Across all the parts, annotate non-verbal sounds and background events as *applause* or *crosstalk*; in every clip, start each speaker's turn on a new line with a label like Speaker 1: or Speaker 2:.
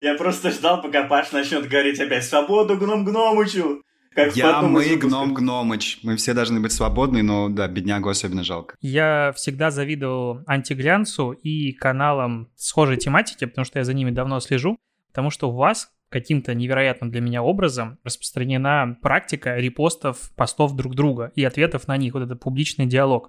Speaker 1: Я просто ждал, пока Паш начнет говорить опять «Свободу гном гномычу!»
Speaker 2: Как Я, мы, гном гномыч. Мы все должны быть свободны, но да, беднягу особенно жалко.
Speaker 3: Я всегда завидовал антиглянцу и каналам схожей тематики, потому что я за ними давно слежу, потому что у вас каким-то невероятным для меня образом распространена практика репостов постов друг друга и ответов на них, вот этот публичный диалог.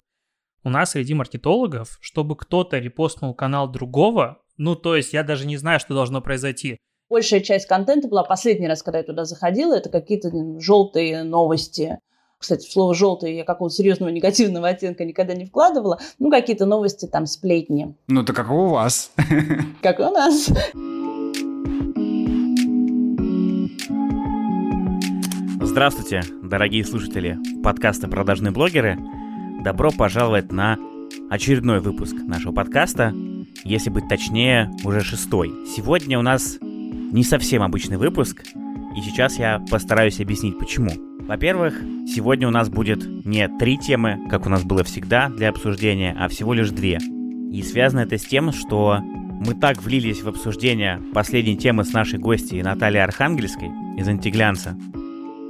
Speaker 3: У нас среди маркетологов, чтобы кто-то репостнул канал другого, ну, то есть я даже не знаю, что должно произойти.
Speaker 4: Большая часть контента была последний раз, когда я туда заходила, это какие-то желтые новости. Кстати, в слово «желтый» я какого-то серьезного негативного оттенка никогда не вкладывала. Ну, какие-то новости, там, сплетни.
Speaker 2: Ну, то как у вас. *laughs*
Speaker 4: Как у нас.
Speaker 5: Здравствуйте, дорогие слушатели подкаста «Продажные блогеры». Добро пожаловать на очередной выпуск нашего подкаста, если быть точнее, уже шестой. Сегодня у нас не совсем обычный выпуск, и сейчас я постараюсь объяснить почему. Во-первых, сегодня у нас будет не три темы, как у нас было всегда для обсуждения, а всего лишь две. И связано это с тем, что мы так влились в обсуждение последней темы с нашей гостьей Натальей Архангельской из «Антиглянца»,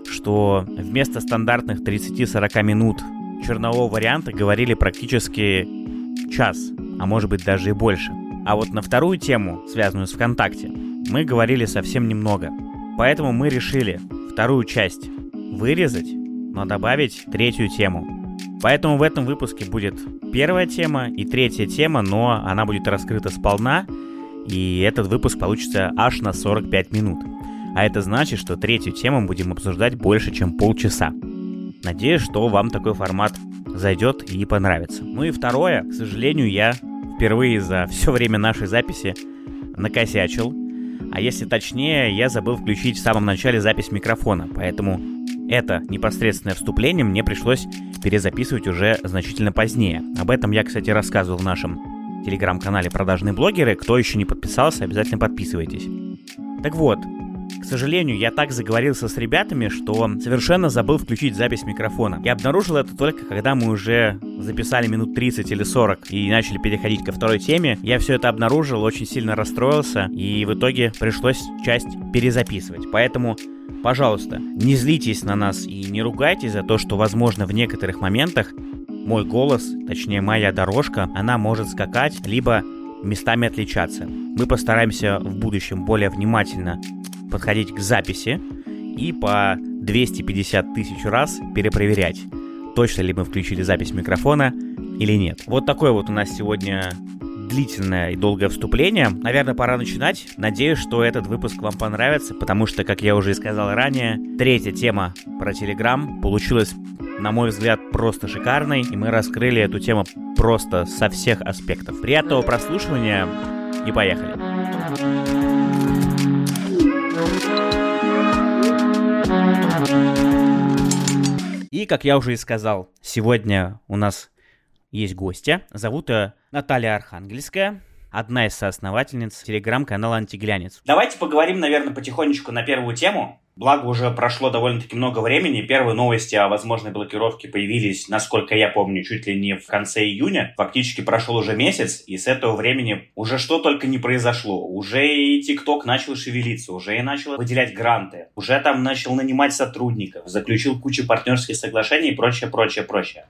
Speaker 5: что вместо стандартных 30-40 минут чернового варианта говорили практически час, а может быть даже и больше. А вот на вторую тему, связанную с ВКонтакте, мы говорили совсем немного. Поэтому мы решили вторую часть вырезать, но добавить третью тему. Поэтому в этом выпуске будет первая тема и третья тема, но она будет раскрыта сполна, и этот выпуск получится аж на 45 минут. А это значит, что третью тему будем обсуждать больше, чем полчаса. Надеюсь, что вам такой формат зайдет и понравится. Ну и второе, к сожалению, я впервые за все время нашей записи накосячил. А если точнее, я забыл включить в самом начале запись микрофона, поэтому это непосредственное вступление мне пришлось перезаписывать уже значительно позднее. Об этом я, кстати, рассказывал в нашем телеграм-канале «Продажные блогеры». Кто еще не подписался, обязательно подписывайтесь. Так вот, к сожалению, я так заговорился с ребятами, что совершенно забыл включить запись микрофона. Я обнаружил это только когда мы уже записали минут 30 или 40 и начали переходить ко второй теме. Я все это обнаружил, очень сильно расстроился, и в итоге пришлось часть перезаписывать. Поэтому Пожалуйста, не злитесь на нас и не ругайтесь за то, что, возможно, в некоторых моментах мой голос, точнее моя дорожка, она может скакать, либо местами отличаться. Мы постараемся в будущем более внимательно подходить к записи и по 250 тысяч раз перепроверять, точно ли мы включили запись микрофона или нет. Вот такое вот у нас сегодня длительное и долгое вступление. Наверное, пора начинать. Надеюсь, что этот выпуск вам понравится, потому что, как я уже и сказал ранее, третья тема про Телеграм получилась, на мой взгляд, просто шикарной, и мы раскрыли эту тему просто со всех аспектов. Приятного прослушивания и поехали! И, как я уже и сказал, сегодня у нас есть гостья. Зовут ее Наталья Архангельская, одна из соосновательниц телеграм-канала «Антиглянец».
Speaker 1: Давайте поговорим, наверное, потихонечку на первую тему. Благо, уже прошло довольно-таки много времени. Первые новости о возможной блокировке появились, насколько я помню, чуть ли не в конце июня. Фактически прошел уже месяц, и с этого времени уже что только не произошло. Уже и ТикТок начал шевелиться, уже и начал выделять гранты, уже там начал нанимать сотрудников, заключил кучу партнерских соглашений и прочее, прочее, прочее.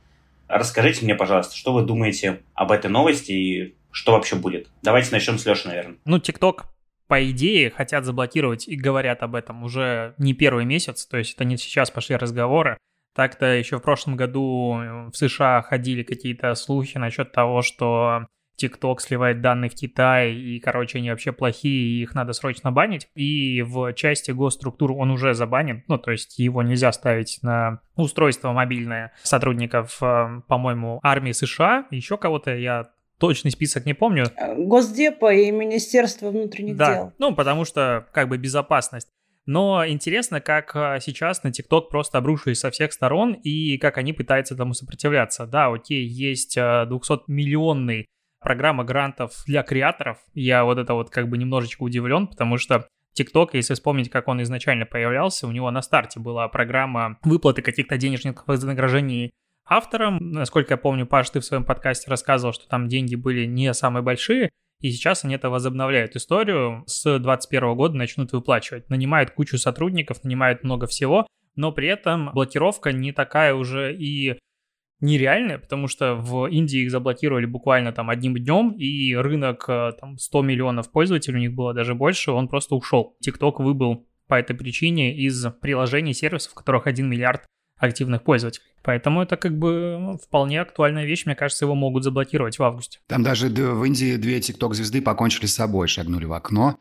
Speaker 1: Расскажите мне, пожалуйста, что вы думаете об этой новости и что вообще будет? Давайте начнем с Леши, наверное.
Speaker 3: Ну, ТикТок по идее, хотят заблокировать и говорят об этом уже не первый месяц, то есть это не сейчас пошли разговоры. Так-то еще в прошлом году в США ходили какие-то слухи насчет того, что TikTok сливает данные в Китай, и, короче, они вообще плохие, и их надо срочно банить. И в части госструктур он уже забанен, ну, то есть его нельзя ставить на устройство мобильное сотрудников, э, по-моему, армии США, еще кого-то, я точный список не помню.
Speaker 4: Э, Госдепа и Министерство внутренних
Speaker 3: да.
Speaker 4: дел.
Speaker 3: Ну, потому что как бы безопасность. Но интересно, как э, сейчас на TikTok просто обрушились со всех сторон и как они пытаются этому сопротивляться. Да, окей, есть 200-миллионный э, программа грантов для креаторов. Я вот это вот как бы немножечко удивлен, потому что TikTok, если вспомнить, как он изначально появлялся, у него на старте была программа выплаты каких-то денежных вознаграждений автором. Насколько я помню, Паш, ты в своем подкасте рассказывал, что там деньги были не самые большие. И сейчас они это возобновляют историю. С 2021 года начнут выплачивать. Нанимают кучу сотрудников, нанимают много всего, но при этом блокировка не такая уже и нереальная, потому что в Индии их заблокировали буквально там одним днем, и рынок э, там 100 миллионов пользователей, у них было даже больше, он просто ушел. TikTok выбыл по этой причине из приложений сервисов, в которых 1 миллиард активных пользователей. Поэтому это как бы ну, вполне актуальная вещь. Мне кажется, его могут заблокировать в августе.
Speaker 2: Там даже в Индии две тикток-звезды покончили с собой, шагнули в окно.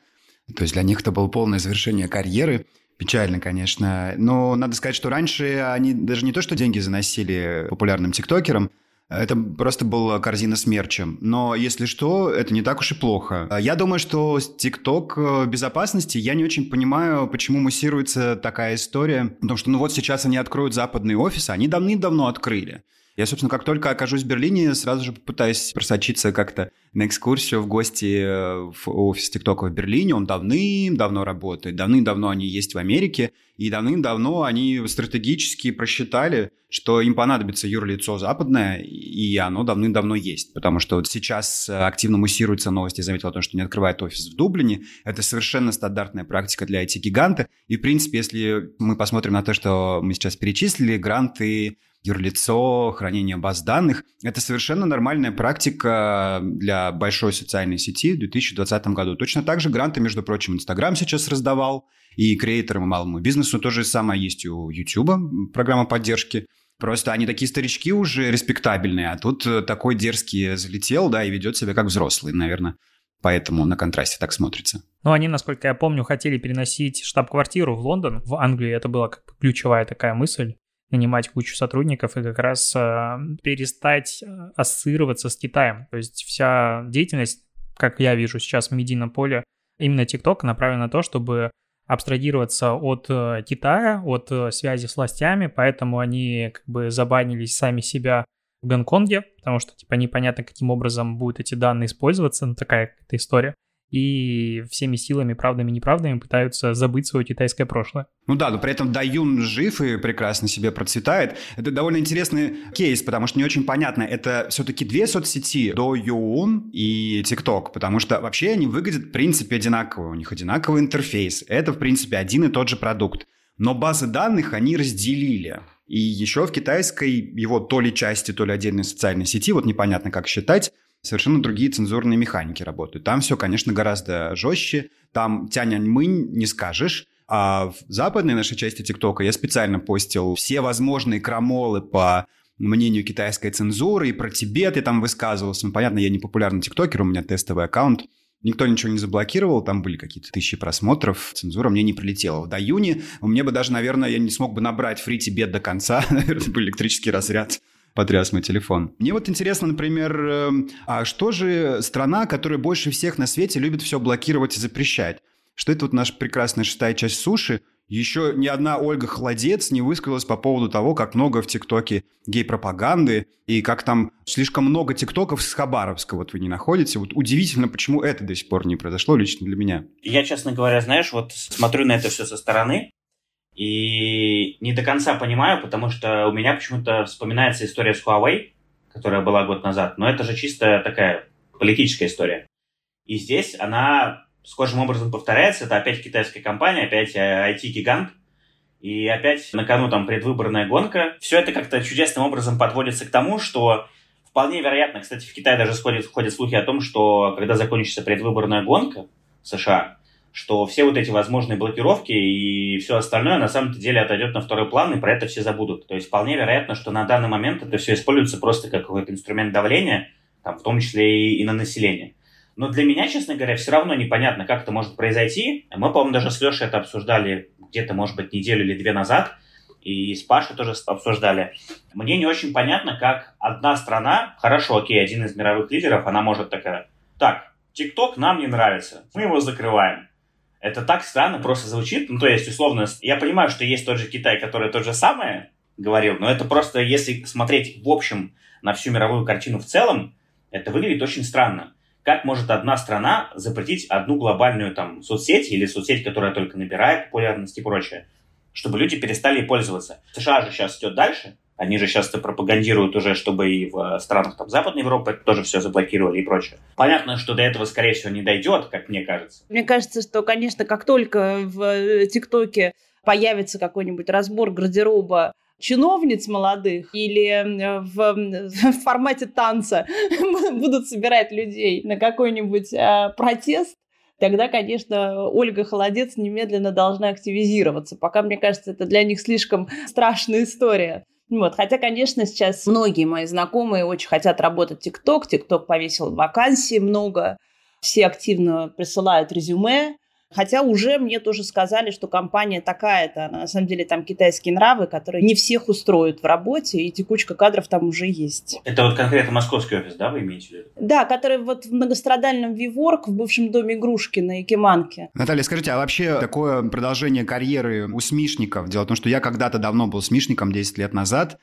Speaker 2: То есть для них это было полное завершение карьеры. Печально, конечно. Но надо сказать, что раньше они даже не то, что деньги заносили популярным тиктокерам, это просто была корзина с мерчем. Но, если что, это не так уж и плохо. Я думаю, что TikTok э, безопасности, я не очень понимаю, почему муссируется такая история. Потому что, ну вот сейчас они откроют западный офис, они давным-давно открыли. Я, собственно, как только окажусь в Берлине, сразу же попытаюсь просочиться как-то на экскурсию в гости э, в офис ТикТока в Берлине. Он давным-давно работает, давным-давно они есть в Америке, и давным-давно они стратегически просчитали, что им понадобится юрлицо западное, и оно давным-давно есть. Потому что вот сейчас активно муссируются новости, я заметил о том, что не открывает офис в Дублине. Это совершенно стандартная практика для IT-гиганта. И, в принципе, если мы посмотрим на то, что мы сейчас перечислили, гранты юрлицо, хранение баз данных. Это совершенно нормальная практика для большой социальной сети в 2020 году. Точно так же гранты, между прочим, Инстаграм сейчас раздавал, и креаторам, и малому бизнесу то же самое есть у YouTube, программа поддержки. Просто они такие старички уже респектабельные, а тут такой дерзкий залетел, да, и ведет себя как взрослый, наверное. Поэтому на контрасте так смотрится.
Speaker 3: Ну, они, насколько я помню, хотели переносить штаб-квартиру в Лондон. В Англии это была как ключевая такая мысль нанимать кучу сотрудников и как раз э, перестать э, ассоциироваться с Китаем. То есть вся деятельность, как я вижу сейчас в медийном поле, именно TikTok направлена на то, чтобы абстрагироваться от э, Китая, от связи с властями, поэтому они как бы забанились сами себя в Гонконге, потому что типа непонятно, каким образом будут эти данные использоваться, ну такая какая-то история и всеми силами, правдами неправдами пытаются забыть свое китайское прошлое.
Speaker 2: Ну да, но при этом Даюн жив и прекрасно себе процветает. Это довольно интересный кейс, потому что не очень понятно, это все-таки две соцсети, Douyin и TikTok, потому что вообще они выглядят в принципе одинаково, у них одинаковый интерфейс, это в принципе один и тот же продукт. Но базы данных они разделили. И еще в китайской его то ли части, то ли отдельной социальной сети, вот непонятно как считать, совершенно другие цензурные механики работают. Там все, конечно, гораздо жестче. Там тянь-мынь не скажешь. А в западной нашей части ТикТока я специально постил все возможные крамолы по мнению китайской цензуры, и про Тибет я там высказывался. Ну, понятно, я не популярный тиктокер, у меня тестовый аккаунт. Никто ничего не заблокировал, там были какие-то тысячи просмотров, цензура мне не прилетела. В июня меня бы даже, наверное, я не смог бы набрать фри Тибет до конца, *laughs* наверное, был электрический разряд потряс мой телефон. Мне вот интересно, например, эм, а что же страна, которая больше всех на свете любит все блокировать и запрещать? Что это вот наша прекрасная шестая часть суши? Еще ни одна Ольга Холодец не высказалась по поводу того, как много в ТикТоке гей-пропаганды и как там слишком много ТикТоков с Хабаровска вот вы не находите. Вот удивительно, почему это до сих пор не произошло лично для меня.
Speaker 5: Я, честно говоря, знаешь, вот смотрю на это все со стороны и не до конца понимаю, потому что у меня почему-то вспоминается история с Huawei, которая была год назад, но это же чисто такая политическая история. И здесь она схожим образом повторяется. Это опять китайская компания, опять IT-гигант. И опять на кону там предвыборная гонка. Все это как-то чудесным образом подводится к тому, что вполне вероятно, кстати, в Китае даже сходят, ходят слухи о том, что когда закончится предвыборная гонка в США, что все вот эти возможные блокировки и все остальное на самом деле отойдет на второй план, и про это все забудут. То есть вполне вероятно, что на данный момент это все используется просто как какой-то инструмент давления, там, в том числе и, и на население. Но для меня, честно говоря, все равно непонятно, как это может произойти. Мы, по-моему, даже с Лешей это обсуждали где-то, может быть, неделю или две назад, и с Пашей тоже обсуждали. Мне не очень понятно, как одна страна, хорошо, окей, один из мировых лидеров, она может такая, так, ТикТок нам не нравится, мы его закрываем. Это так странно просто звучит. Ну, то есть, условно, я понимаю, что есть тот же Китай, который то же самое говорил, но это просто, если смотреть в общем на всю мировую картину в целом, это выглядит очень странно. Как может одна страна запретить одну глобальную там соцсеть или соцсеть, которая только набирает популярность и прочее, чтобы люди перестали пользоваться? США же сейчас идет дальше, Они же сейчас пропагандируют уже, чтобы и в странах там, Западной Европы тоже все заблокировали и прочее. Понятно, что до этого, скорее всего, не дойдет, как мне кажется.
Speaker 4: Мне кажется, что, конечно, как только в э, ТикТоке появится какой-нибудь разбор гардероба чиновниц молодых или в, *laughs* в формате танца *laughs* будут собирать людей на какой-нибудь а, протест, тогда, конечно, Ольга Холодец немедленно должна активизироваться. Пока, мне кажется, это для них слишком страшная история. Вот. Хотя, конечно, сейчас многие мои знакомые очень хотят работать ТикТок. ТикТок повесил вакансии много. Все активно присылают резюме. Хотя уже мне тоже сказали, что компания такая-то, на самом деле там китайские нравы, которые не всех устроят в работе, и текучка кадров там уже есть.
Speaker 5: Это вот конкретно московский офис, да, вы имеете в виду?
Speaker 4: Да, который вот в многострадальном WeWork в бывшем доме игрушки на Якиманке.
Speaker 2: Наталья, скажите, а вообще такое продолжение карьеры у смишников? Дело в том, что я когда-то давно был смишником, 10 лет назад,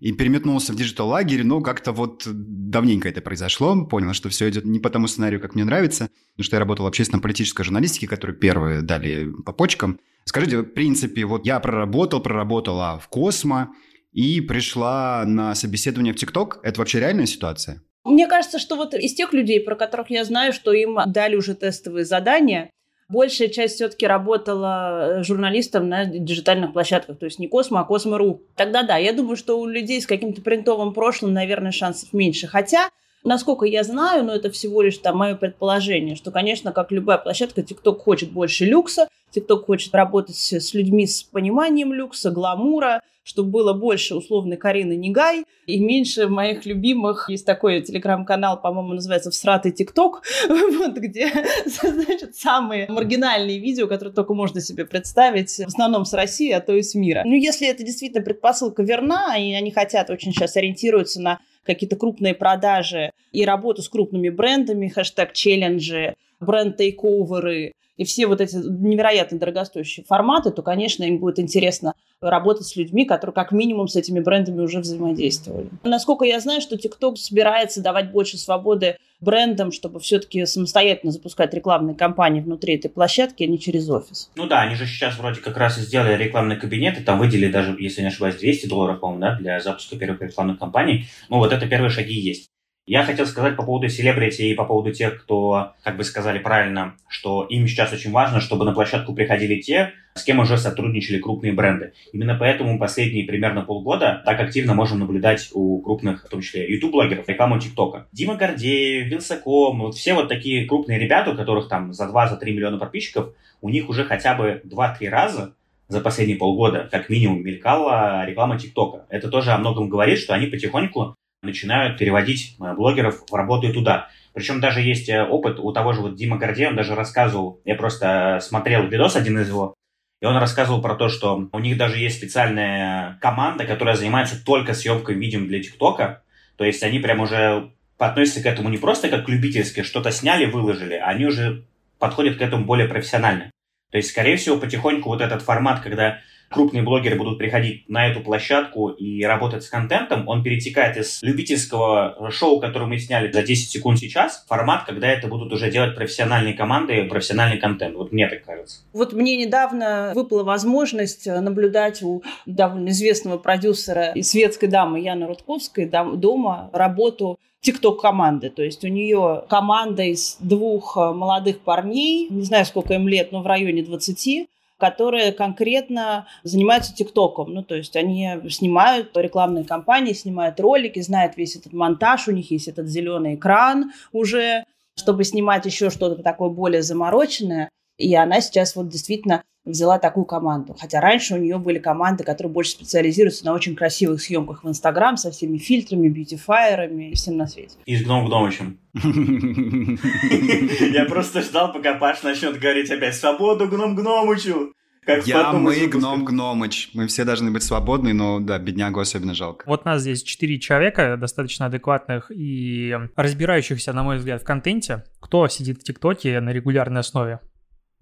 Speaker 2: и переметнулся в digital -лагерь, но как-то вот давненько это произошло, понял, что все идет не по тому сценарию, как мне нравится, потому что я работал в общественно-политической журналистике, которую первые дали по почкам. Скажите, в принципе, вот я проработал, проработала в Космо и пришла на собеседование в ТикТок. Это вообще реальная ситуация?
Speaker 4: Мне кажется, что вот из тех людей, про которых я знаю, что им дали уже тестовые задания, большая часть все-таки работала э, журналистом на диджитальных площадках, то есть не Космо, а Космо.ру. Тогда да, я думаю, что у людей с каким-то принтовым прошлым, наверное, шансов меньше. Хотя Насколько я знаю, но это всего лишь там мое предположение, что, конечно, как любая площадка, TikTok хочет больше люкса, TikTok хочет работать с людьми с пониманием люкса, гламура, чтобы было больше условной Карины Негай и меньше моих любимых. Есть такой телеграм-канал, по-моему, называется «Всратый ТикТок», *laughs* вот, где, *laughs* значит, самые маргинальные видео, которые только можно себе представить, в основном с России, а то и с мира. Ну, если это действительно предпосылка верна, и они хотят очень сейчас ориентируются на какие-то крупные продажи и работу с крупными брендами, хэштег челленджи, бренд-тейковеры и все вот эти невероятно дорогостоящие форматы, то, конечно, им будет интересно работать с людьми, которые как минимум с этими брендами уже взаимодействовали. Насколько я знаю, что TikTok собирается давать больше свободы брендам, чтобы все-таки самостоятельно запускать рекламные кампании внутри этой площадки, а не через офис.
Speaker 5: Ну да, они же сейчас вроде как раз и сделали рекламный кабинет, и там выделили даже, если не ошибаюсь, 200 долларов, по-моему, да, для запуска первых рекламных кампаний. Ну вот это первые шаги есть. Я хотел сказать по поводу селебрити и по поводу тех, кто, как бы сказали правильно, что им сейчас очень важно, чтобы на площадку приходили те, с кем уже сотрудничали крупные бренды. Именно поэтому последние примерно полгода так активно можем наблюдать у крупных, в том числе YouTube-блогеров, рекламу ТикТока. Дима Гордеев, Вилсаком, вот все вот такие крупные ребята, у которых там за 2-3 миллиона подписчиков, у них уже хотя бы 2-3 раза за последние полгода, как минимум, мелькала реклама ТикТока. Это тоже о многом говорит, что они потихоньку начинают переводить э, блогеров в работу туда. Причем даже есть э, опыт у того же вот Дима Гордея, он даже рассказывал, я просто смотрел видос один из его, и он рассказывал про то, что у них даже есть специальная команда, которая занимается только съемкой видео для ТикТока. То есть они прям уже относятся к этому не просто как любительски, что-то сняли, выложили, а они уже подходят к этому более профессионально. То есть, скорее всего, потихоньку вот этот формат, когда крупные блогеры будут приходить на эту площадку и работать с контентом, он перетекает из любительского шоу, которое мы сняли за 10 секунд сейчас, формат, когда это будут уже делать профессиональные команды, профессиональный контент. Вот мне так кажется.
Speaker 4: Вот мне недавно выпала возможность наблюдать у довольно известного продюсера и светской дамы Яны Рудковской дома работу тикток команды. То есть у нее команда из двух молодых парней, не знаю, сколько им лет, но в районе 20, которые конкретно занимаются ТикТоком. Ну, то есть они снимают рекламные кампании, снимают ролики, знают весь этот монтаж, у них есть этот зеленый экран уже, чтобы снимать еще что-то такое более замороченное. И она сейчас вот действительно взяла такую команду. Хотя раньше у нее были команды, которые больше специализируются на очень красивых съемках в Инстаграм со всеми фильтрами, бьютифайерами и всем на свете.
Speaker 5: И с Гном Гномычем. *laughs* Я просто ждал, пока Паш начнет говорить опять «Свободу Гном Гномычу!»
Speaker 2: Как Я, мы, Гном Гномыч. Мы все должны быть свободны, но да, беднягу особенно жалко.
Speaker 3: Вот нас здесь четыре человека, достаточно адекватных и разбирающихся, на мой взгляд, в контенте. Кто сидит в ТикТоке на регулярной основе?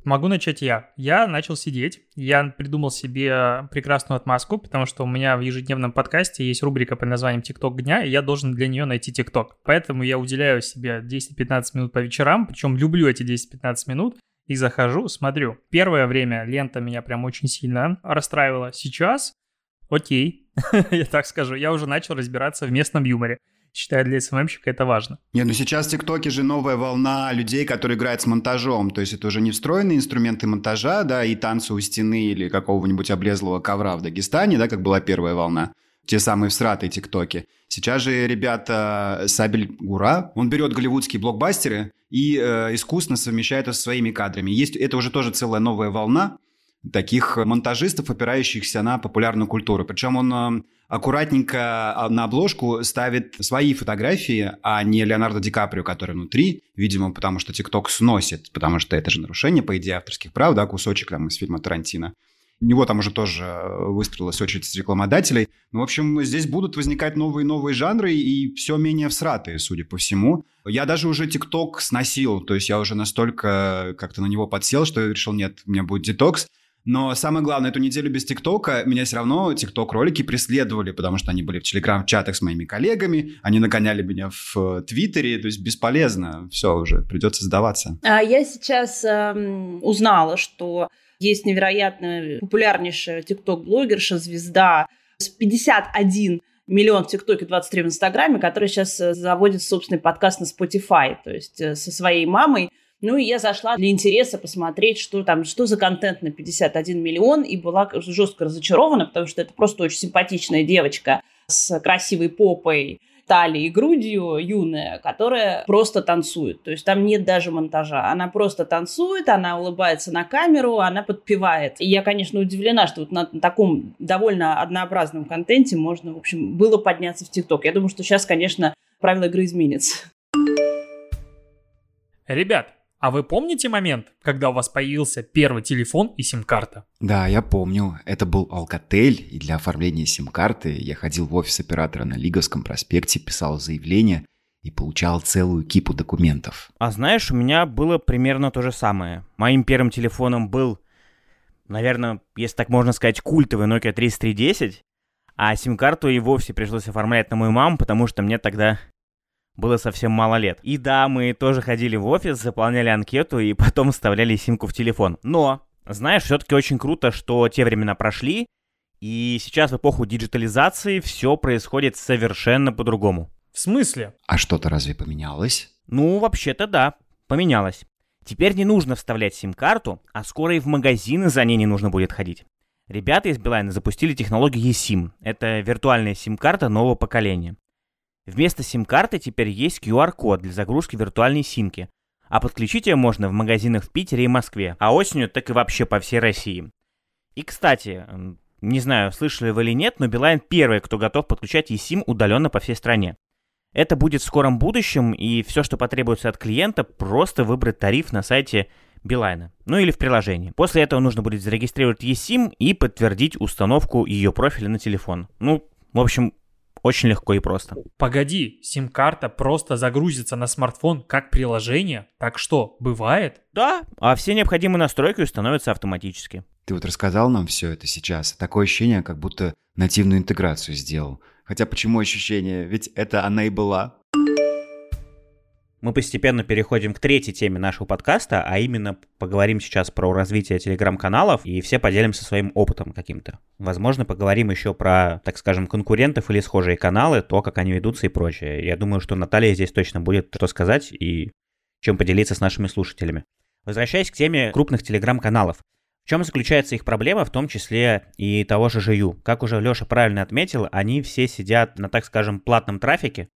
Speaker 3: Могу начать я. Я начал сидеть, я придумал себе прекрасную отмазку, потому что у меня в ежедневном подкасте есть рубрика под названием «ТикТок дня», и я должен для нее найти ТикТок. Поэтому я уделяю себе 10-15 минут по вечерам, причем люблю эти 10-15 минут, и захожу, смотрю. Первое время лента меня прям очень сильно расстраивала. Сейчас окей, *laughs* я так скажу. Я уже начал разбираться в местном юморе. Считаю, для СММщика это важно.
Speaker 2: Не, ну сейчас в ТикТоке же новая волна людей, которые играют с монтажом. То есть это уже не встроенные инструменты монтажа, да, и танцы у стены или какого-нибудь облезлого ковра в Дагестане, да, как была первая волна. Те самые всратые ТикТоки. Сейчас же ребята Сабель Гура, он берет голливудские блокбастеры и э, искусно совмещает это со своими кадрами. Есть это уже тоже целая новая волна, таких монтажистов, опирающихся на популярную культуру. Причем он э, аккуратненько а, на обложку ставит свои фотографии, а не Леонардо Ди Каприо, который внутри, видимо, потому что ТикТок сносит, потому что это же нарушение, по идее, авторских прав, да, кусочек там из фильма Тарантино. У него там уже тоже э, выстроилась очередь с рекламодателей. Ну, в общем, здесь будут возникать новые новые жанры, и все менее всратые, судя по всему. Я даже уже ТикТок сносил, то есть я уже настолько как-то на него подсел, что я решил, нет, у меня будет детокс. Но самое главное, эту неделю без ТикТока меня все равно ТикТок-ролики преследовали, потому что они были в Телеграм-чатах с моими коллегами, они нагоняли меня в э, Твиттере, то есть бесполезно, все уже, придется сдаваться.
Speaker 4: А я сейчас эм, узнала, что есть невероятно популярнейшая ТикТок-блогерша, звезда с 51 миллион в ТикТоке, 23 в Инстаграме, которая сейчас э, заводит собственный подкаст на Spotify, то есть э, со своей мамой ну и я зашла для интереса посмотреть, что там, что за контент на 51 миллион, и была жестко разочарована, потому что это просто очень симпатичная девочка с красивой попой, талией и грудью юная, которая просто танцует. То есть там нет даже монтажа. Она просто танцует, она улыбается на камеру, она подпевает. И я, конечно, удивлена, что вот на таком довольно однообразном контенте можно, в общем, было подняться в ТикТок. Я думаю, что сейчас, конечно, правила игры изменятся.
Speaker 3: Ребят, а вы помните момент, когда у вас появился первый телефон и сим-карта?
Speaker 2: Да, я помню. Это был Alcatel, и для оформления сим-карты я ходил в офис оператора на Лиговском проспекте, писал заявление и получал целую кипу документов.
Speaker 5: А знаешь, у меня было примерно то же самое. Моим первым телефоном был, наверное, если так можно сказать, культовый Nokia 3310, а сим-карту и вовсе пришлось оформлять на мою маму, потому что мне тогда было совсем мало лет. И да, мы тоже ходили в офис, заполняли анкету и потом вставляли симку в телефон. Но, знаешь, все-таки очень круто, что те времена прошли, и сейчас в эпоху диджитализации все происходит совершенно по-другому.
Speaker 3: В смысле?
Speaker 2: А что-то разве поменялось?
Speaker 5: Ну, вообще-то да, поменялось. Теперь не нужно вставлять сим-карту, а скоро и в магазины за ней не нужно будет ходить. Ребята из Билайна запустили технологию eSIM. Это виртуальная сим-карта нового поколения. Вместо сим-карты теперь есть QR-код для загрузки виртуальной симки, а подключить ее можно в магазинах в Питере и Москве, а осенью так и вообще по всей России. И, кстати, не знаю, слышали вы или нет, но Билайн первый, кто готов подключать eSIM удаленно по всей стране. Это будет в скором будущем, и все, что потребуется от клиента, просто выбрать тариф на сайте Билайна, ну или в приложении. После этого нужно будет зарегистрировать eSIM и подтвердить установку ее профиля на телефон. Ну, в общем, очень легко и просто.
Speaker 3: Погоди, сим-карта просто загрузится на смартфон как приложение? Так что, бывает?
Speaker 5: Да, а все необходимые настройки установятся автоматически.
Speaker 2: Ты вот рассказал нам все это сейчас. Такое ощущение, как будто нативную интеграцию сделал. Хотя почему ощущение? Ведь это она и была.
Speaker 5: Мы постепенно переходим к третьей теме нашего подкаста, а именно поговорим сейчас про развитие телеграм-каналов и все поделимся своим опытом каким-то. Возможно, поговорим еще про, так скажем, конкурентов или схожие каналы, то, как они ведутся и прочее. Я думаю, что Наталья здесь точно будет что сказать и чем поделиться с нашими слушателями. Возвращаясь к теме крупных телеграм-каналов. В чем заключается их проблема, в том числе и того же Жию? Как уже Леша правильно отметил, они все сидят на, так скажем, платном трафике,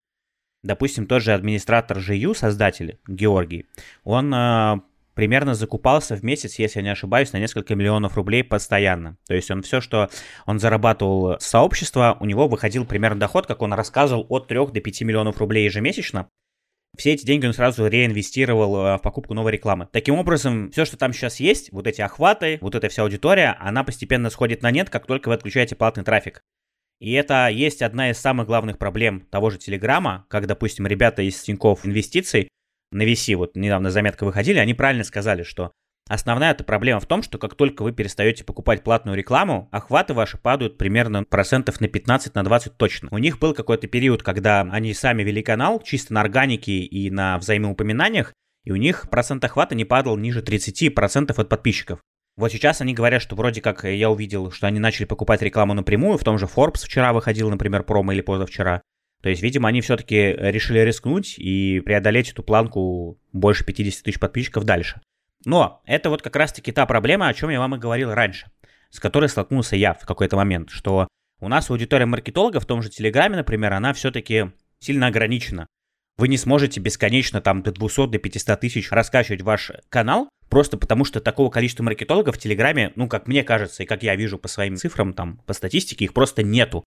Speaker 5: Допустим, тот же администратор GU, создатель Георгий, он э, примерно закупался в месяц, если я не ошибаюсь, на несколько миллионов рублей постоянно. То есть он все, что он зарабатывал с сообщества, у него выходил примерно доход, как он рассказывал, от 3 до 5 миллионов рублей ежемесячно. Все эти деньги он сразу реинвестировал э, в покупку новой рекламы. Таким образом, все, что там сейчас есть, вот эти охваты, вот эта вся аудитория, она постепенно сходит на нет, как только вы отключаете платный трафик. И это есть одна из самых главных проблем того же Телеграма, как, допустим, ребята из Тинькофф Инвестиций на VC, вот недавно заметка выходили, они правильно сказали, что основная эта проблема в том, что как только вы перестаете покупать платную рекламу, охваты ваши падают примерно процентов на 15 на 20 точно. У них был какой-то период, когда они сами вели канал чисто на органике и на взаимоупоминаниях, и у них процент охвата не падал ниже 30% от подписчиков. Вот сейчас они говорят, что вроде как я увидел, что они начали покупать рекламу напрямую, в том же Forbes вчера выходил, например, промо или позавчера. То есть, видимо, они все-таки решили рискнуть и преодолеть эту планку больше 50 тысяч подписчиков дальше. Но это вот как раз-таки та проблема, о чем я вам и говорил раньше, с которой столкнулся я в какой-то момент, что у нас аудитория маркетологов в том же Телеграме, например, она все-таки сильно ограничена. Вы не сможете бесконечно там до 200, до 500 тысяч раскачивать ваш канал, просто потому что такого количества маркетологов в Телеграме, ну, как мне кажется, и как я вижу по своим цифрам, там, по статистике, их просто нету.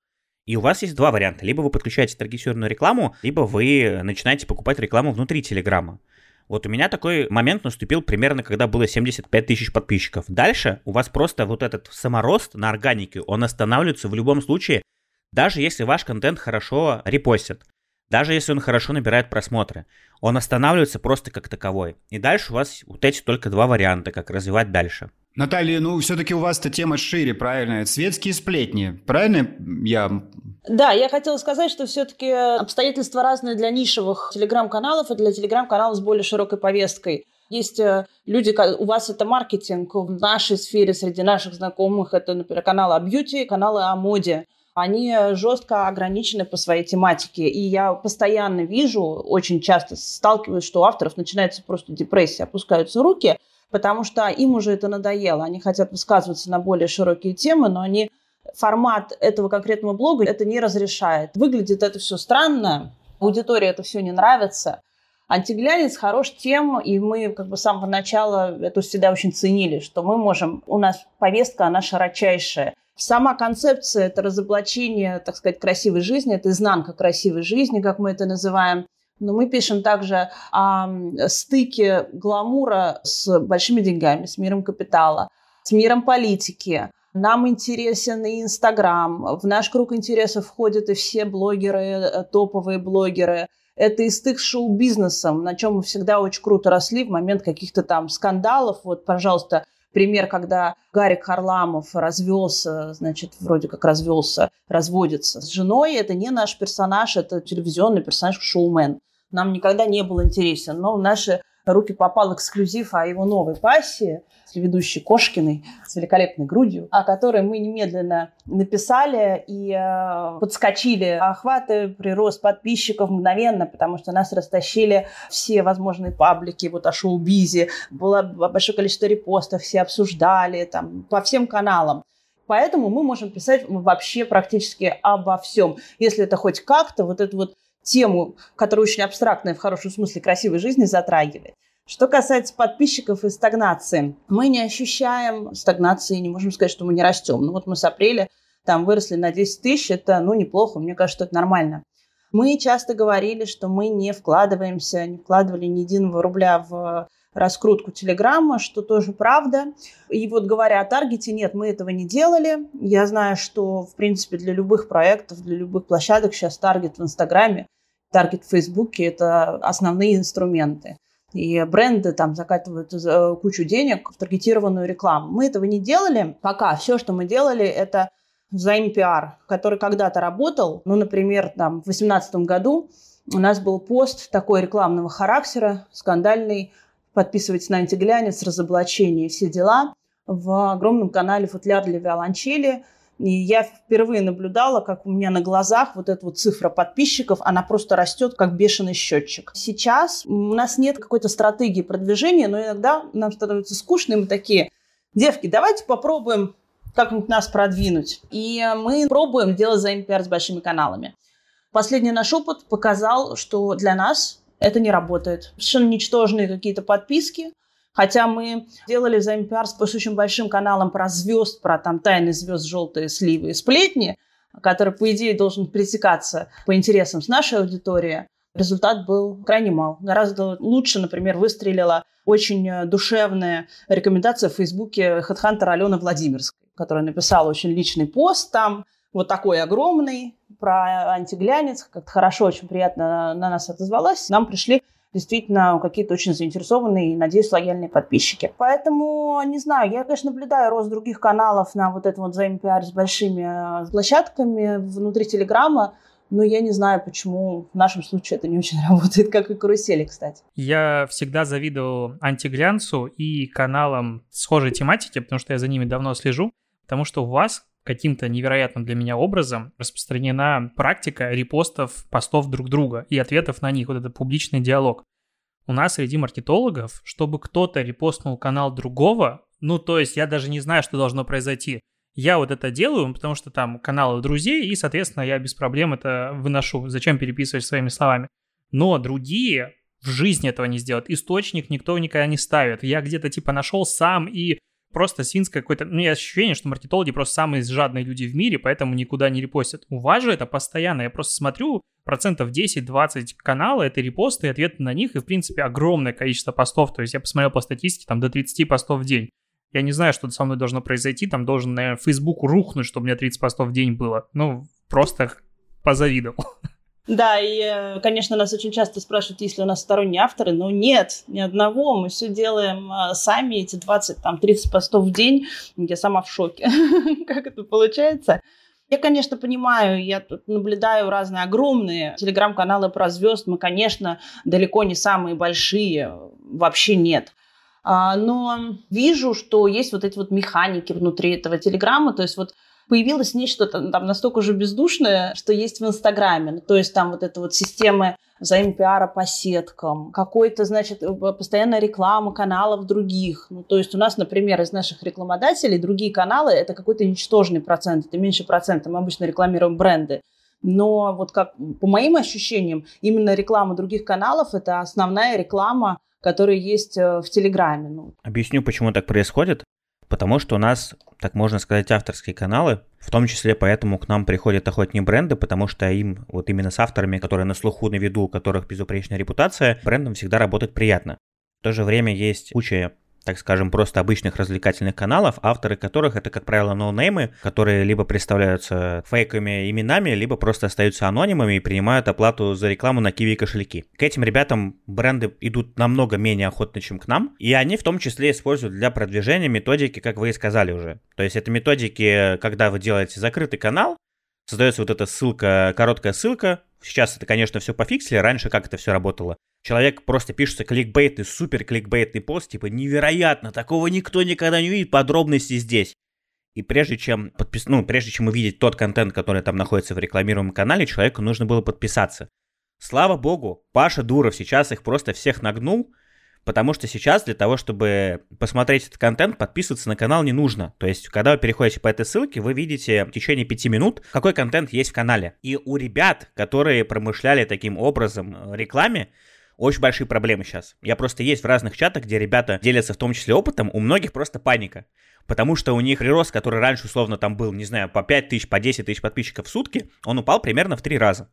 Speaker 5: И у вас есть два варианта. Либо вы подключаете таргетированную рекламу, либо вы начинаете покупать рекламу внутри Телеграма. Вот у меня такой момент наступил примерно, когда было 75 тысяч подписчиков. Дальше у вас просто вот этот саморост на органике, он останавливается в любом случае, даже если ваш контент хорошо репостят, даже если он хорошо набирает просмотры. Он останавливается просто как таковой. И дальше у вас вот эти только два варианта, как развивать дальше.
Speaker 2: Наталья, ну все-таки у вас-то тема шире, правильно? Светские сплетни, правильно я
Speaker 4: да, я хотела сказать, что все-таки обстоятельства разные для нишевых телеграм-каналов и для телеграм-каналов с более широкой повесткой. Есть э, люди, у вас это маркетинг, в нашей сфере, среди наших знакомых, это, например, каналы о бьюти, каналы о моде. Они жестко ограничены по своей тематике. И я постоянно вижу, очень часто сталкиваюсь, что у авторов начинается просто депрессия, опускаются руки, потому что им уже это надоело. Они хотят высказываться на более широкие темы, но они формат этого конкретного блога это не разрешает. Выглядит это все странно, аудитории это все не нравится. Антиглянец хорош тем, и мы как бы с самого начала это всегда очень ценили, что мы можем, у нас повестка, она широчайшая. Сама концепция – это разоблачение, так сказать, красивой жизни, это изнанка красивой жизни, как мы это называем. Но мы пишем также о стыке гламура с большими деньгами, с миром капитала, с миром политики, нам интересен и Инстаграм. В наш круг интересов входят и все блогеры, э, топовые блогеры. Это и стык с шоу-бизнесом, на чем мы всегда очень круто росли в момент каких-то там скандалов. Вот, пожалуйста, пример, когда Гарик Харламов развелся, значит, вроде как развелся, разводится с женой. Это не наш персонаж, это телевизионный персонаж, шоумен. Нам никогда не был интересен. Но наши руки попал эксклюзив о его новой пассии – ведущей Кошкиной с великолепной грудью, о которой мы немедленно написали и э, подскочили. Охваты, прирост подписчиков мгновенно, потому что нас растащили все возможные паблики вот о шоу-бизе. Было большое количество репостов, все обсуждали там по всем каналам. Поэтому мы можем писать вообще практически обо всем. Если это хоть как-то вот эту вот тему, которая очень абстрактная в хорошем смысле красивой жизни затрагивает. Что касается подписчиков и стагнации, мы не ощущаем стагнации, не можем сказать, что мы не растем. Ну вот мы с апреля там выросли на 10 тысяч, это ну неплохо, мне кажется, что это нормально. Мы часто говорили, что мы не вкладываемся, не вкладывали ни единого рубля в раскрутку Телеграма, что тоже правда. И вот говоря о таргете, нет, мы этого не делали. Я знаю, что, в принципе, для любых проектов, для любых площадок сейчас таргет в Инстаграме, таргет в Фейсбуке – это основные инструменты и бренды там закатывают э, кучу денег в таргетированную рекламу. Мы этого не делали пока. Все, что мы делали, это взаим пиар, который когда-то работал. Ну, например, там, в 2018 году у нас был пост такой рекламного характера, скандальный, подписывайтесь на антиглянец, разоблачение, все дела, в огромном канале «Футляр для виолончели», и я впервые наблюдала, как у меня на глазах вот эта вот цифра подписчиков, она просто растет, как бешеный счетчик. Сейчас у нас нет какой-то стратегии продвижения, но иногда нам становится скучно, и мы такие, девки, давайте попробуем как-нибудь нас продвинуть. И мы пробуем делать взаимопиар с большими каналами. Последний наш опыт показал, что для нас это не работает. Совершенно ничтожные какие-то подписки – Хотя мы делали взаимопиар с очень большим каналом про звезд, про там тайны звезд, желтые сливы и сплетни, который, по идее, должен пересекаться по интересам с нашей аудиторией. Результат был крайне мал. Гораздо лучше, например, выстрелила очень душевная рекомендация в Фейсбуке хедхантера Алены Владимирской, которая написала очень личный пост там, вот такой огромный, про антиглянец, как-то хорошо, очень приятно на нас отозвалась. Нам пришли действительно какие-то очень заинтересованные и, надеюсь, лояльные подписчики. Поэтому, не знаю, я, конечно, наблюдаю рост других каналов на вот этом вот взаимопиаре с большими э, площадками внутри Телеграма, но я не знаю, почему в нашем случае это не очень *laughs* работает, как и карусели, кстати.
Speaker 3: Я всегда завидовал антиглянцу и каналам схожей тематики, потому что я за ними давно слежу, потому что у вас каким-то невероятным для меня образом распространена практика репостов постов друг друга и ответов на них, вот этот публичный диалог. У нас среди маркетологов, чтобы кто-то репостнул канал другого, ну, то есть я даже не знаю, что должно произойти. Я вот это делаю, потому что там каналы друзей, и, соответственно, я без проблем это выношу. Зачем переписывать своими словами? Но другие в жизни этого не сделают. Источник никто никогда не ставит. Я где-то типа нашел сам и просто свинское какое-то... Ну, ощущение, что маркетологи просто самые жадные люди в мире, поэтому никуда не репостят. У вас же это постоянно. Я просто смотрю, процентов 10-20 канала, это репосты и ответы на них, и, в принципе, огромное количество постов. То есть я посмотрел по статистике, там до 30 постов в день. Я не знаю, что со мной должно произойти, там должен, наверное, Facebook рухнуть, чтобы у меня 30 постов в день было. Ну, просто позавидовал. *laughs*
Speaker 4: Да, и, э, конечно, нас очень часто спрашивают, есть ли у нас сторонние авторы, но нет, ни одного, мы все делаем э, сами, эти 20, там, 30 постов в день, я сама в шоке, *laughs* как это получается. Я, конечно, понимаю, я тут наблюдаю разные огромные телеграм-каналы про звезд, мы, конечно, далеко не самые большие, вообще нет. А, но вижу, что есть вот эти вот механики внутри этого телеграмма, то есть вот появилось нечто там, настолько же бездушное, что есть в Инстаграме. Ну, то есть там вот эта вот система взаимопиара по сеткам, какой-то, значит, э, постоянная реклама каналов других. Ну, то есть у нас, например, из наших рекламодателей другие каналы – это какой-то ничтожный процент, это меньше процента. Мы обычно рекламируем бренды. Но вот как по моим ощущениям, именно реклама других каналов – это основная реклама, которая есть э, в Телеграме. Ну.
Speaker 5: Объясню, почему так происходит. Потому что у нас, так можно сказать, авторские каналы, в том числе поэтому к нам приходят охотнее бренды, потому что им, вот именно с авторами, которые на слуху, на виду, у которых безупречная репутация, брендам всегда работать приятно. В то же время есть куча так скажем, просто обычных развлекательных каналов, авторы которых это, как правило, ноунеймы, которые либо представляются фейковыми именами, либо просто остаются анонимами и принимают оплату за рекламу на киви кошельки. К этим ребятам бренды идут намного менее охотно, чем к нам, и они в том числе используют для продвижения методики, как вы и сказали уже. То есть это методики, когда вы делаете закрытый канал, создается вот эта ссылка, короткая ссылка. Сейчас это, конечно, все пофиксили, раньше как это все работало? Человек просто пишется кликбейтный, супер кликбейтный пост, типа невероятно, такого никто никогда не увидит, подробности здесь. И прежде чем подпис... ну, прежде чем увидеть тот контент, который там находится в рекламируемом канале, человеку нужно было подписаться. Слава богу, Паша Дуров сейчас их просто всех нагнул, потому что сейчас для того, чтобы посмотреть этот контент, подписываться на канал не нужно. То есть, когда вы переходите по этой ссылке, вы видите в течение пяти минут, какой контент есть в канале. И у ребят, которые промышляли таким образом рекламе, очень большие проблемы сейчас. Я просто есть в разных чатах, где ребята делятся в том числе опытом, у многих просто паника. Потому что у них прирост, который раньше условно там был, не знаю, по 5 тысяч, по 10 тысяч подписчиков в сутки, он упал примерно в 3 раза.